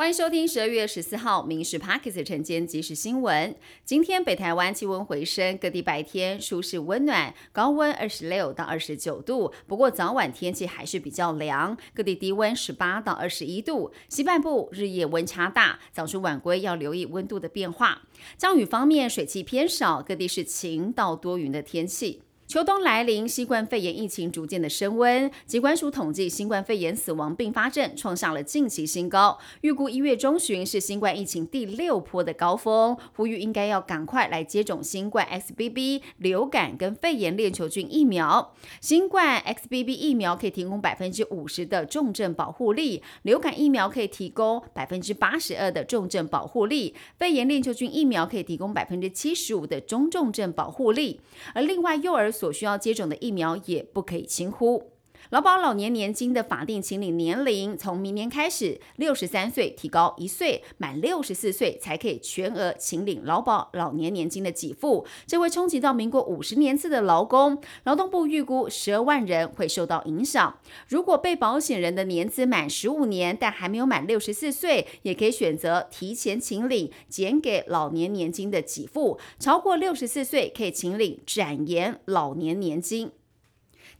欢迎收听十二月十四号《民事 Parkes》晨间即时新闻。今天北台湾气温回升，各地白天舒适温暖，高温二十六到二十九度。不过早晚天气还是比较凉，各地低温十八到二十一度。西半部日夜温差大，早出晚归要留意温度的变化。降雨方面，水汽偏少，各地是晴到多云的天气。秋冬来临，新冠肺炎疫情逐渐的升温。疾管署统计，新冠肺炎死亡并发症创下了近期新高，预估一月中旬是新冠疫情第六波的高峰，呼吁应该要赶快来接种新冠 XBB、流感跟肺炎链球菌疫苗。新冠 XBB 疫苗可以提供百分之五十的重症保护力，流感疫苗可以提供百分之八十二的重症保护力，肺炎链球菌疫苗可以提供百分之七十五的中重症保护力。而另外，幼儿所需要接种的疫苗也不可以轻忽。劳保老年年金的法定请领年龄从明年开始，六十三岁提高一岁，满六十四岁才可以全额请领劳保老年年金的给付，这会冲击到民国五十年次的劳工。劳动部预估十二万人会受到影响。如果被保险人的年资满十五年，但还没有满六十四岁，也可以选择提前请领减给老年年金的给付。超过六十四岁可以请领展延老年年金。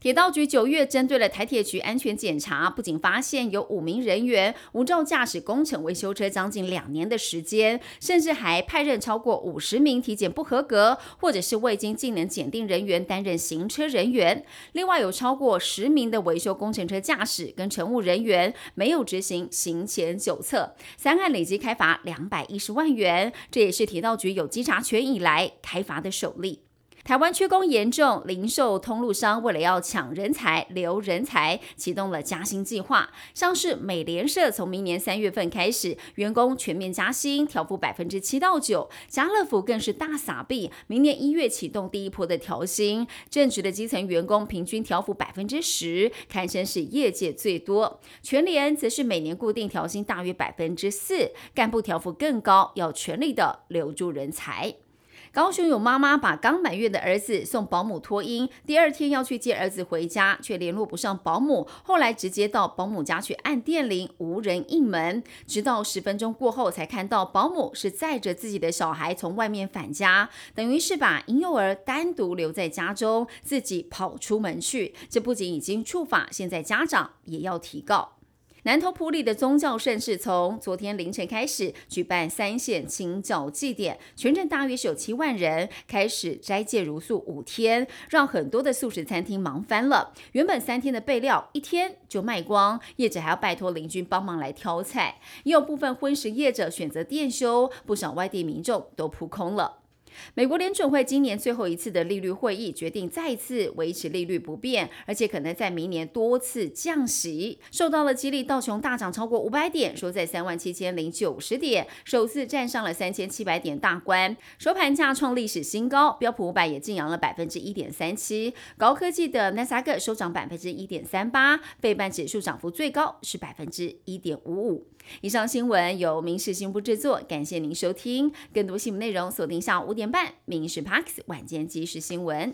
铁道局九月针对了台铁局安全检查，不仅发现有五名人员无照驾驶工程维修车将近两年的时间，甚至还派任超过五十名体检不合格或者是未经技能检定人员担任行车人员。另外有超过十名的维修工程车驾驶跟乘务人员没有执行行前酒测，三案累计开罚两百一十万元，这也是铁道局有稽查权以来开罚的首例。台湾缺工严重，零售通路商为了要抢人才、留人才，启动了加薪计划。像是美联社从明年三月份开始，员工全面加薪，调幅百分之七到九。家乐福更是大撒币，明年一月启动第一波的调薪。正职的基层员工平均调幅百分之十，堪称是业界最多。全联则是每年固定调薪大约百分之四，干部调幅更高，要全力的留住人才。高雄有妈妈把刚满月的儿子送保姆托婴，第二天要去接儿子回家，却联络不上保姆，后来直接到保姆家去按电铃，无人应门，直到十分钟过后才看到保姆是载着自己的小孩从外面返家，等于是把婴幼儿单独留在家中，自己跑出门去。这不仅已经触法，现在家长也要提告。南投埔里的宗教盛事从昨天凌晨开始举办三线清教祭典，全镇大约是有七万人开始斋戒如素五天，让很多的素食餐厅忙翻了。原本三天的备料一天就卖光，业者还要拜托邻居帮忙来挑菜，也有部分荤食业者选择店休，不少外地民众都扑空了。美国联准会今年最后一次的利率会议决定再次维持利率不变，而且可能在明年多次降息。受到了激励，道琼大涨超过五百点，收在三万七千零九十点，首次站上了三千七百点大关，收盘价创历史新高。标普五百也净扬了百分之一点三七，高科技的纳斯达克收涨百分之一点三八，费半指数涨幅最高是百分之一点五五。以上新闻由民事新闻部制作，感谢您收听。更多新闻内容锁定下午五点半《民事 Parks 晚间即时新闻》。